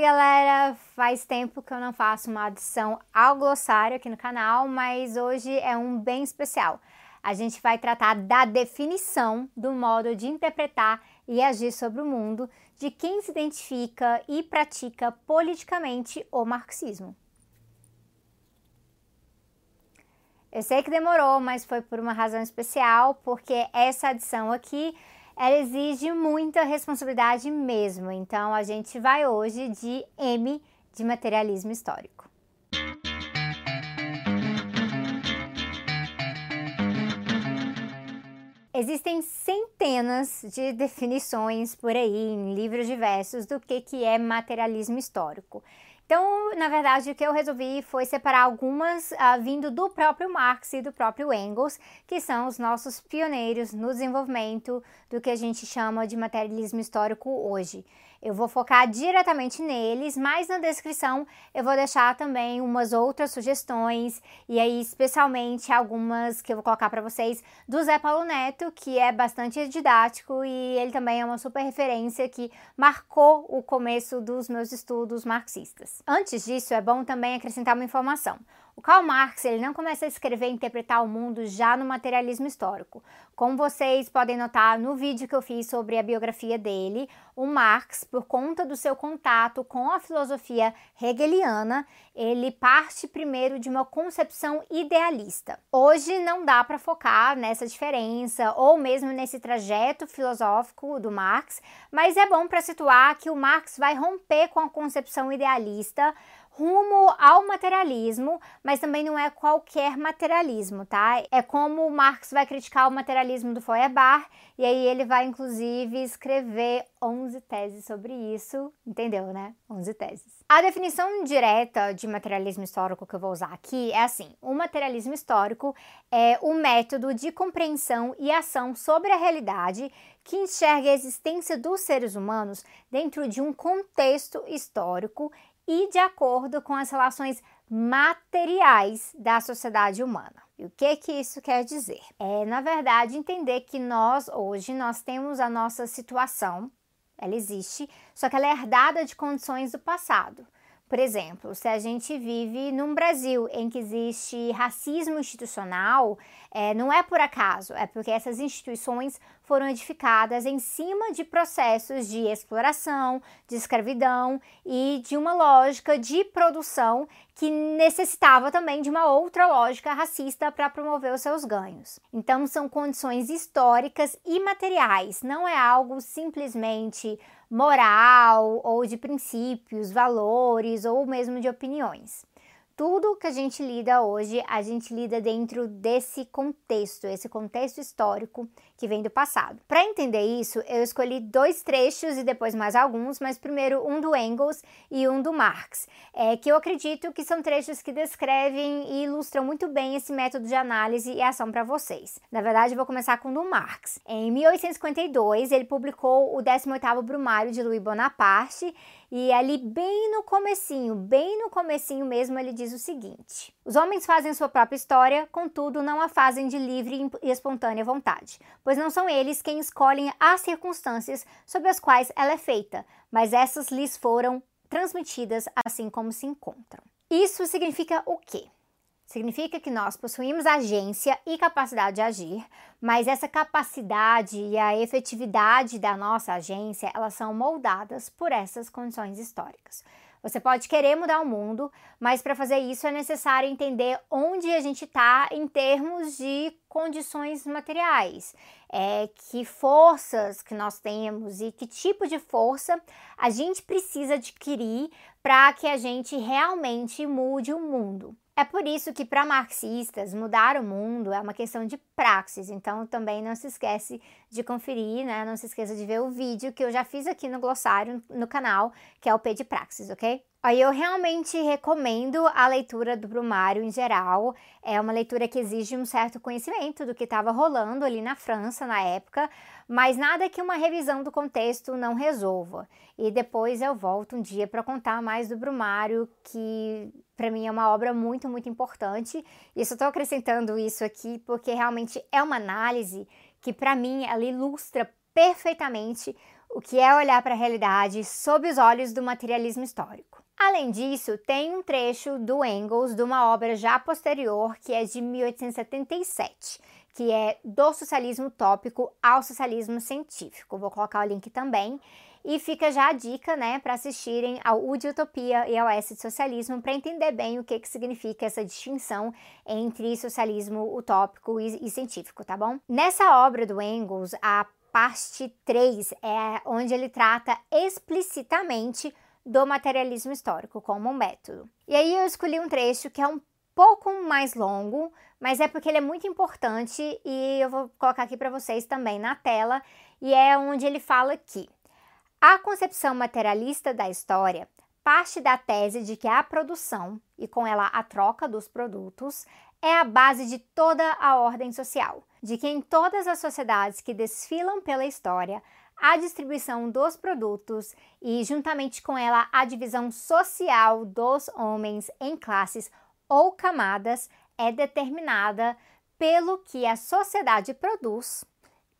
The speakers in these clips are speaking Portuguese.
Galera! Faz tempo que eu não faço uma adição ao glossário aqui no canal, mas hoje é um bem especial. A gente vai tratar da definição do modo de interpretar e agir sobre o mundo de quem se identifica e pratica politicamente o marxismo. Eu sei que demorou, mas foi por uma razão especial, porque essa adição aqui ela exige muita responsabilidade mesmo. Então a gente vai hoje de M de materialismo histórico. Existem centenas de definições por aí em livros diversos do que, que é materialismo histórico. Então, na verdade, o que eu resolvi foi separar algumas uh, vindo do próprio Marx e do próprio Engels, que são os nossos pioneiros no desenvolvimento do que a gente chama de materialismo histórico hoje. Eu vou focar diretamente neles, mas na descrição eu vou deixar também umas outras sugestões e aí especialmente algumas que eu vou colocar para vocês do Zé Paulo Neto, que é bastante didático e ele também é uma super referência que marcou o começo dos meus estudos marxistas. Antes disso, é bom também acrescentar uma informação. O Karl Marx ele não começa a escrever e interpretar o mundo já no materialismo histórico. Como vocês podem notar no vídeo que eu fiz sobre a biografia dele, o Marx, por conta do seu contato com a filosofia hegeliana, ele parte primeiro de uma concepção idealista. Hoje não dá para focar nessa diferença ou mesmo nesse trajeto filosófico do Marx, mas é bom para situar que o Marx vai romper com a concepção idealista rumo ao materialismo, mas também não é qualquer materialismo, tá? É como Marx vai criticar o materialismo do Feuerbach, e aí ele vai inclusive escrever 11 teses sobre isso, entendeu, né? 11 teses. A definição direta de materialismo histórico que eu vou usar aqui é assim: o materialismo histórico é o método de compreensão e ação sobre a realidade que enxerga a existência dos seres humanos dentro de um contexto histórico e de acordo com as relações materiais da sociedade humana. E o que que isso quer dizer? É, na verdade, entender que nós hoje nós temos a nossa situação, ela existe, só que ela é herdada de condições do passado. Por exemplo, se a gente vive num Brasil em que existe racismo institucional, é, não é por acaso, é porque essas instituições foram edificadas em cima de processos de exploração, de escravidão e de uma lógica de produção que necessitava também de uma outra lógica racista para promover os seus ganhos. Então, são condições históricas e materiais, não é algo simplesmente moral ou de princípios, valores ou mesmo de opiniões tudo que a gente lida hoje, a gente lida dentro desse contexto, esse contexto histórico que vem do passado. Para entender isso, eu escolhi dois trechos e depois mais alguns, mas primeiro um do Engels e um do Marx, é, que eu acredito que são trechos que descrevem e ilustram muito bem esse método de análise e ação para vocês. Na verdade, eu vou começar com o do Marx. Em 1852, ele publicou o 18º Brumário de Louis Bonaparte e ali bem no comecinho, bem no comecinho mesmo, ele diz o seguinte: Os homens fazem sua própria história, contudo não a fazem de livre e espontânea vontade, pois não são eles quem escolhem as circunstâncias sob as quais ela é feita, mas essas lhes foram transmitidas assim como se encontram. Isso significa o quê? Significa que nós possuímos agência e capacidade de agir, mas essa capacidade e a efetividade da nossa agência, elas são moldadas por essas condições históricas. Você pode querer mudar o mundo, mas para fazer isso é necessário entender onde a gente está em termos de condições materiais, é, que forças que nós temos e que tipo de força a gente precisa adquirir para que a gente realmente mude o mundo. É por isso que, para marxistas, mudar o mundo é uma questão de praxis. Então, também não se esquece de conferir, né? Não se esqueça de ver o vídeo que eu já fiz aqui no glossário no canal, que é o P de Praxis, ok? Aí eu realmente recomendo a leitura do Brumário em geral. É uma leitura que exige um certo conhecimento do que estava rolando ali na França na época, mas nada que uma revisão do contexto não resolva. E depois eu volto um dia para contar mais do Brumário, que para mim é uma obra muito, muito importante. E só estou acrescentando isso aqui porque realmente é uma análise que para mim ela ilustra perfeitamente o que é olhar para a realidade sob os olhos do materialismo histórico. Além disso, tem um trecho do Engels de uma obra já posterior, que é de 1877, que é Do Socialismo Utópico ao Socialismo Científico. Vou colocar o link também. E fica já a dica, né, para assistirem ao U de Utopia e ao S de Socialismo para entender bem o que, que significa essa distinção entre socialismo utópico e, e científico, tá bom? Nessa obra do Engels, a parte 3 é onde ele trata explicitamente do materialismo histórico como um método. E aí eu escolhi um trecho que é um pouco mais longo, mas é porque ele é muito importante e eu vou colocar aqui para vocês também na tela, e é onde ele fala que a concepção materialista da história parte da tese de que a produção e com ela a troca dos produtos é a base de toda a ordem social, de que em todas as sociedades que desfilam pela história, a distribuição dos produtos e, juntamente com ela, a divisão social dos homens em classes ou camadas é determinada pelo que a sociedade produz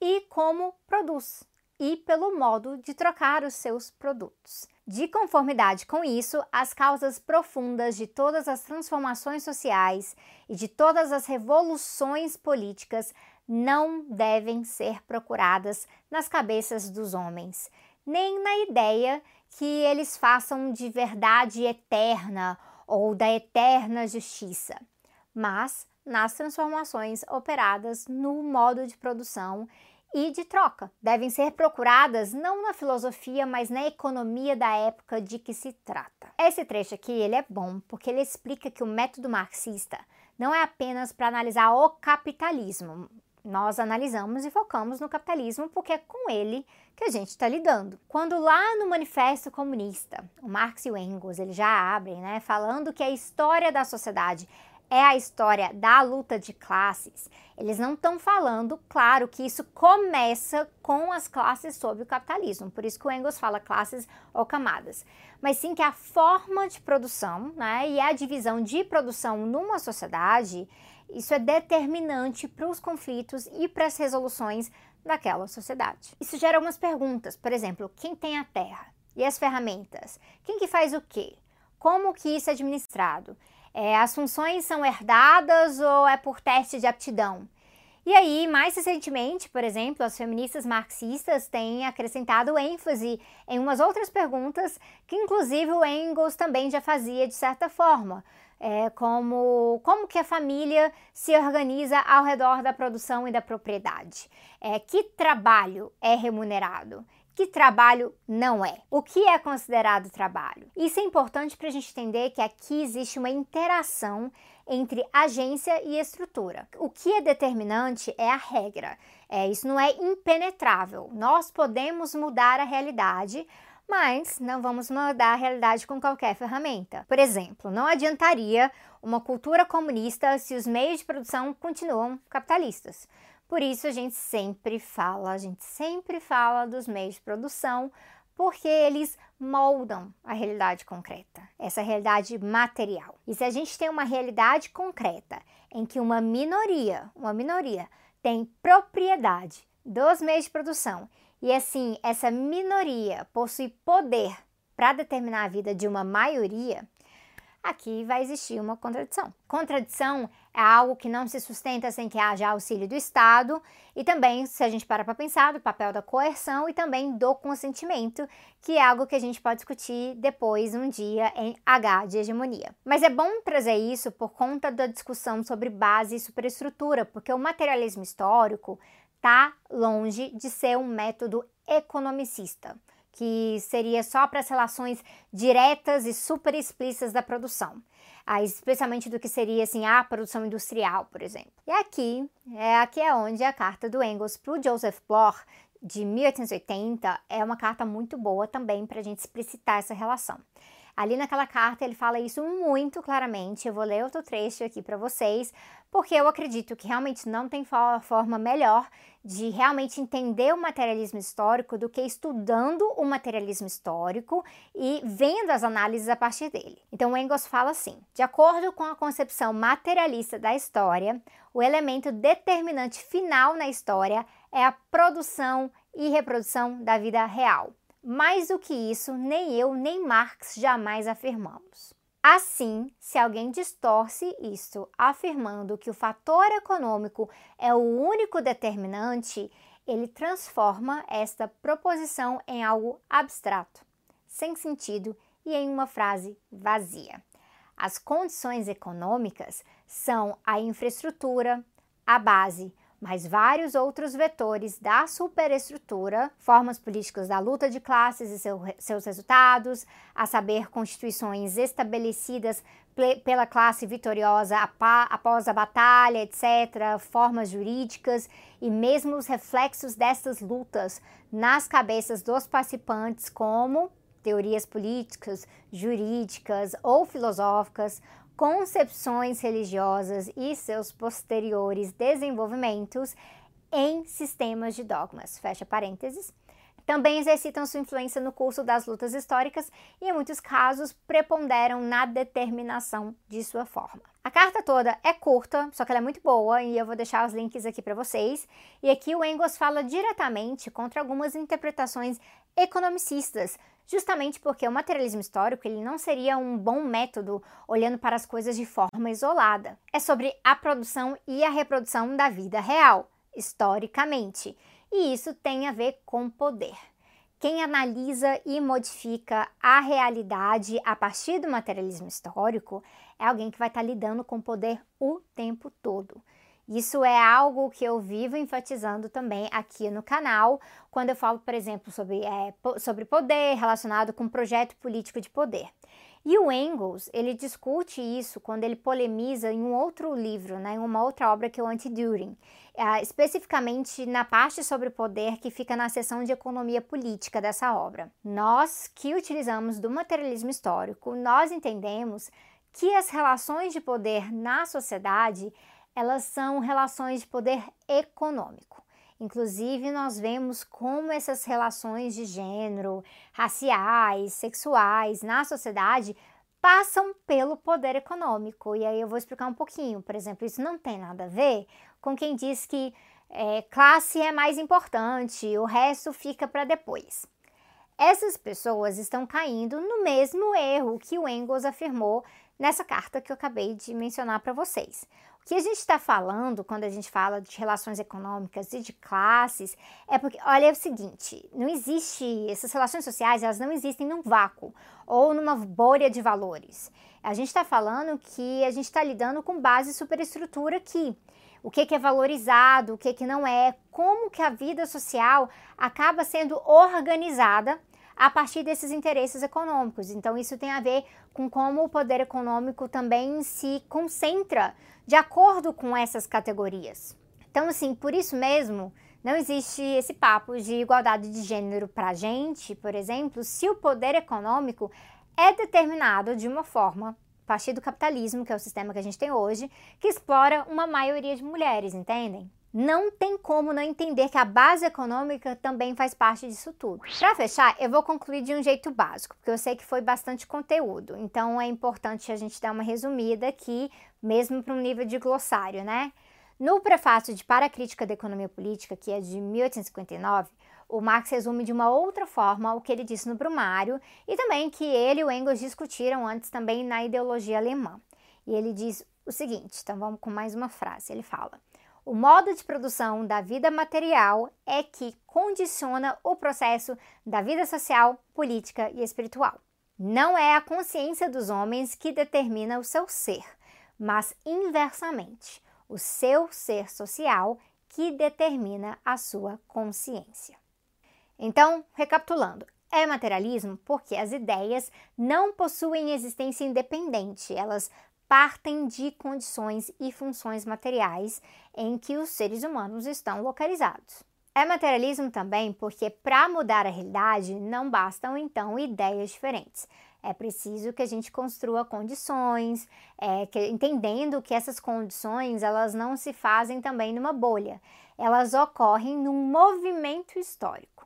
e como produz e pelo modo de trocar os seus produtos. De conformidade com isso, as causas profundas de todas as transformações sociais e de todas as revoluções políticas não devem ser procuradas nas cabeças dos homens, nem na ideia que eles façam de verdade eterna ou da eterna justiça, mas nas transformações operadas no modo de produção e de troca. Devem ser procuradas não na filosofia, mas na economia da época de que se trata. Esse trecho aqui ele é bom porque ele explica que o método marxista não é apenas para analisar o capitalismo. Nós analisamos e focamos no capitalismo porque é com ele que a gente está lidando. Quando lá no Manifesto Comunista, o Marx e o Engels eles já abrem, né, falando que a história da sociedade é a história da luta de classes, eles não estão falando, claro, que isso começa com as classes sob o capitalismo, por isso que o Engels fala classes ou camadas, mas sim que a forma de produção né, e a divisão de produção numa sociedade, isso é determinante para os conflitos e para as resoluções daquela sociedade. Isso gera algumas perguntas, por exemplo, quem tem a terra? E as ferramentas? Quem que faz o quê? Como que isso é administrado? É, as funções são herdadas ou é por teste de aptidão? E aí, mais recentemente, por exemplo, as feministas marxistas têm acrescentado ênfase em umas outras perguntas que, inclusive, o Engels também já fazia de certa forma, é, como como que a família se organiza ao redor da produção e da propriedade, é, que trabalho é remunerado, que trabalho não é. O que é considerado trabalho? Isso é importante para a gente entender que aqui existe uma interação entre agência e estrutura. O que é determinante é a regra. É, isso não é impenetrável. Nós podemos mudar a realidade, mas não vamos mudar a realidade com qualquer ferramenta. Por exemplo, não adiantaria uma cultura comunista se os meios de produção continuam capitalistas. Por isso a gente sempre fala, a gente sempre fala dos meios de produção, porque eles moldam a realidade concreta, essa realidade material. E se a gente tem uma realidade concreta em que uma minoria, uma minoria tem propriedade dos meios de produção e assim essa minoria possui poder para determinar a vida de uma maioria, aqui vai existir uma contradição. Contradição é algo que não se sustenta sem que haja auxílio do Estado e também, se a gente para para pensar, do papel da coerção e também do consentimento, que é algo que a gente pode discutir depois um dia em H de hegemonia. Mas é bom trazer isso por conta da discussão sobre base e superestrutura, porque o materialismo histórico está longe de ser um método economicista que seria só para as relações diretas e super explícitas da produção, ah, especialmente do que seria assim a produção industrial, por exemplo. E aqui é aqui é onde a carta do Engels para o Joseph Bloch de 1880 é uma carta muito boa também para a gente explicitar essa relação. Ali naquela carta ele fala isso muito claramente. Eu vou ler outro trecho aqui para vocês, porque eu acredito que realmente não tem forma melhor de realmente entender o materialismo histórico do que estudando o materialismo histórico e vendo as análises a partir dele. Então, Engels fala assim: de acordo com a concepção materialista da história, o elemento determinante final na história é a produção e reprodução da vida real. Mais do que isso, nem eu nem Marx jamais afirmamos. Assim, se alguém distorce isto, afirmando que o fator econômico é o único determinante, ele transforma esta proposição em algo abstrato, sem sentido e em uma frase vazia. As condições econômicas são a infraestrutura, a base, mas vários outros vetores da superestrutura, formas políticas da luta de classes e seu, seus resultados, a saber, constituições estabelecidas pela classe vitoriosa após a batalha, etc., formas jurídicas e mesmo os reflexos dessas lutas nas cabeças dos participantes, como teorias políticas, jurídicas ou filosóficas, concepções religiosas e seus posteriores desenvolvimentos em sistemas de dogmas. Fecha parênteses. Também exercitam sua influência no curso das lutas históricas e, em muitos casos, preponderam na determinação de sua forma. A carta toda é curta, só que ela é muito boa e eu vou deixar os links aqui para vocês. E aqui o Engels fala diretamente contra algumas interpretações economicistas justamente porque o materialismo histórico ele não seria um bom método olhando para as coisas de forma isolada. É sobre a produção e a reprodução da vida real, historicamente, e isso tem a ver com poder. Quem analisa e modifica a realidade a partir do materialismo histórico é alguém que vai estar lidando com poder o tempo todo. Isso é algo que eu vivo enfatizando também aqui no canal, quando eu falo, por exemplo, sobre, é, sobre poder relacionado com projeto político de poder. E o Engels, ele discute isso quando ele polemiza em um outro livro, né, em uma outra obra que é o Anti-Düring, é, especificamente na parte sobre poder que fica na seção de economia política dessa obra. Nós que utilizamos do materialismo histórico, nós entendemos que as relações de poder na sociedade elas são relações de poder econômico. Inclusive, nós vemos como essas relações de gênero, raciais, sexuais na sociedade passam pelo poder econômico. E aí eu vou explicar um pouquinho. Por exemplo, isso não tem nada a ver com quem diz que é, classe é mais importante, o resto fica para depois. Essas pessoas estão caindo no mesmo erro que o Engels afirmou nessa carta que eu acabei de mencionar para vocês. Que a gente está falando quando a gente fala de relações econômicas e de classes é porque, olha, é o seguinte, não existe, essas relações sociais, elas não existem num vácuo ou numa bolha de valores. A gente está falando que a gente está lidando com base superestrutura aqui. O que, que é valorizado, o que, que não é, como que a vida social acaba sendo organizada a partir desses interesses econômicos. Então, isso tem a ver com como o poder econômico também se concentra de acordo com essas categorias. Então, assim, por isso mesmo, não existe esse papo de igualdade de gênero para a gente, por exemplo, se o poder econômico é determinado de uma forma a partir do capitalismo, que é o sistema que a gente tem hoje, que explora uma maioria de mulheres, entendem? Não tem como não entender que a base econômica também faz parte disso tudo. Para fechar, eu vou concluir de um jeito básico, porque eu sei que foi bastante conteúdo, então é importante a gente dar uma resumida aqui, mesmo para um nível de glossário, né? No prefácio de Para a Crítica da Economia Política, que é de 1859, o Marx resume de uma outra forma o que ele disse no Brumário e também que ele e o Engels discutiram antes também na ideologia alemã. E ele diz o seguinte, então vamos com mais uma frase, ele fala... O modo de produção da vida material é que condiciona o processo da vida social, política e espiritual. Não é a consciência dos homens que determina o seu ser, mas inversamente, o seu ser social que determina a sua consciência. Então, recapitulando, é materialismo porque as ideias não possuem existência independente, elas partem de condições e funções materiais em que os seres humanos estão localizados. É materialismo também porque, para mudar a realidade, não bastam então ideias diferentes. É preciso que a gente construa condições, é, que, entendendo que essas condições elas não se fazem também numa bolha, elas ocorrem num movimento histórico.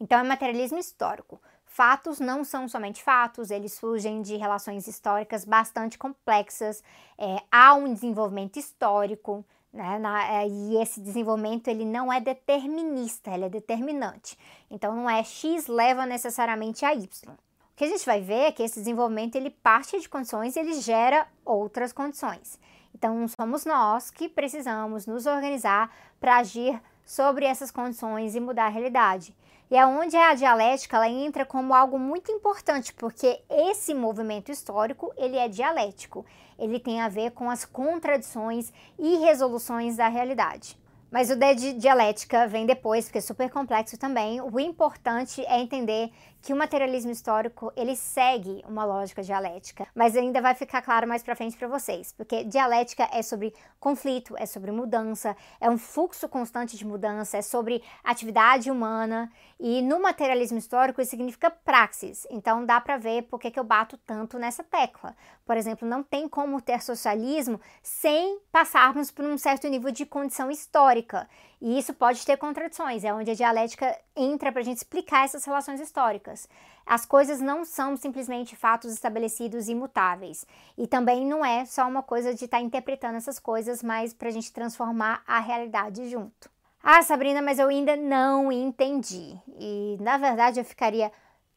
Então, é materialismo histórico. Fatos não são somente fatos, eles surgem de relações históricas bastante complexas, é, há um desenvolvimento histórico, Né? Na, é, e esse desenvolvimento ele não é determinista, ele é determinante. Então não é X leva necessariamente a Y. O que a gente vai ver é que esse desenvolvimento ele parte de condições e ele gera outras condições. Então somos nós que precisamos nos organizar para agir sobre essas condições e mudar a realidade. E é onde a dialética ela entra como algo muito importante, porque esse movimento histórico, ele é dialético. Ele tem a ver com as contradições e resoluções da realidade. Mas o de dialética vem depois, porque é super complexo também. O importante é entender que o materialismo histórico, ele segue uma lógica dialética, mas ainda vai ficar claro mais para frente para vocês, porque dialética é sobre conflito, é sobre mudança, é um fluxo constante de mudança, é sobre atividade humana, e no materialismo histórico isso significa praxis. Então dá para ver por que eu bato tanto nessa tecla. Por exemplo, não tem como ter socialismo sem passarmos por um certo nível de condição histórica. E isso pode ter contradições, é onde a dialética entra para a gente explicar essas relações históricas. As coisas não são simplesmente fatos estabelecidos e imutáveis. E também não é só uma coisa de estar tá interpretando essas coisas, mas para a gente transformar a realidade junto. Ah, Sabrina, mas eu ainda não entendi. E na verdade eu ficaria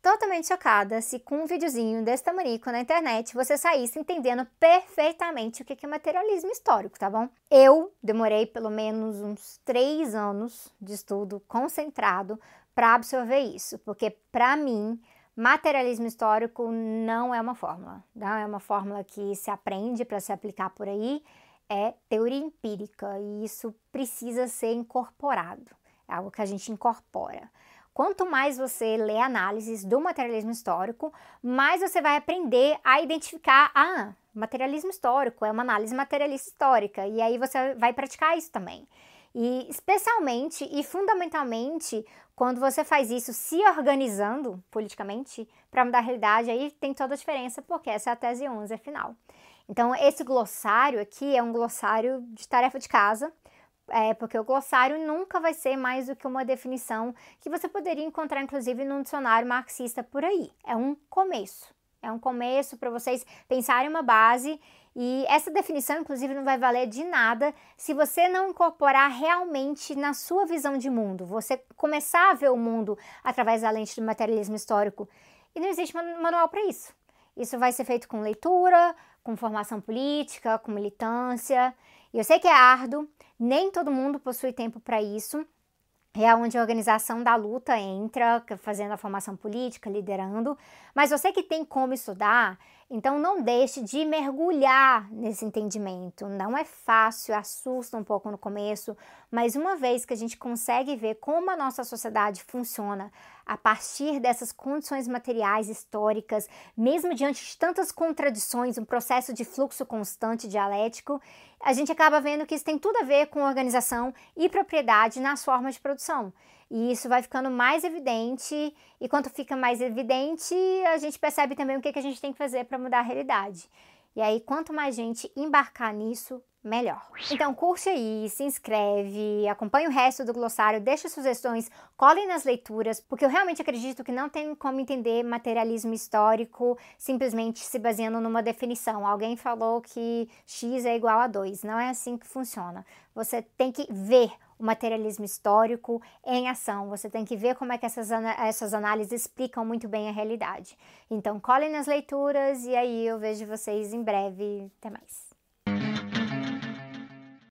totalmente chocada se com um videozinho desse tamanico na internet você saísse entendendo perfeitamente o que é materialismo histórico, tá bom? Eu demorei pelo menos uns três anos de estudo concentrado para absorver isso, porque para mim materialismo histórico não é uma fórmula, não é uma fórmula que se aprende para se aplicar por aí, é teoria empírica e isso precisa ser incorporado, é algo que a gente incorpora. Quanto mais você lê análises do materialismo histórico, mais você vai aprender a identificar, ah, materialismo histórico é uma análise materialista histórica, e aí você vai praticar isso também. E especialmente e fundamentalmente, quando você faz isso se organizando politicamente para mudar a realidade, aí tem toda a diferença, porque essa é a tese 11 final. Então, esse glossário aqui é um glossário de tarefa de casa, é, porque o glossário nunca vai ser mais do que uma definição que você poderia encontrar, inclusive, num dicionário marxista por aí. É um começo. É um começo para vocês pensarem uma base e essa definição, inclusive, não vai valer de nada se você não incorporar realmente na sua visão de mundo. Você começar a ver o mundo através da lente do materialismo histórico. E não existe manual para isso. Isso vai ser feito com leitura, com formação política, com militância. E eu sei que é árduo, nem todo mundo possui tempo para isso. É onde a organização da luta entra, fazendo a formação política, liderando. Mas você que tem como estudar, então não deixe de mergulhar nesse entendimento. Não é fácil, assusta um pouco no começo, mas uma vez que a gente consegue ver como a nossa sociedade funciona a partir dessas condições materiais históricas, mesmo diante de tantas contradições, um processo de fluxo constante dialético, a gente acaba vendo que isso tem tudo a ver com organização e propriedade nas formas de produção. E isso vai ficando mais evidente, e quanto fica mais evidente, a gente percebe também o que, que a gente tem que fazer para mudar a realidade. E aí, quanto mais gente embarcar nisso, melhor. Então curte aí, se inscreve, acompanhe o resto do glossário, deixa sugestões, colhem nas leituras, porque eu realmente acredito que não tem como entender materialismo histórico simplesmente se baseando numa definição. Alguém falou que x é igual a 2, não é assim que funciona. Você tem que ver o materialismo histórico em ação. Você tem que ver como é que essas, essas análises explicam muito bem a realidade. Então, colhem nas leituras e aí eu vejo vocês em breve. Até mais.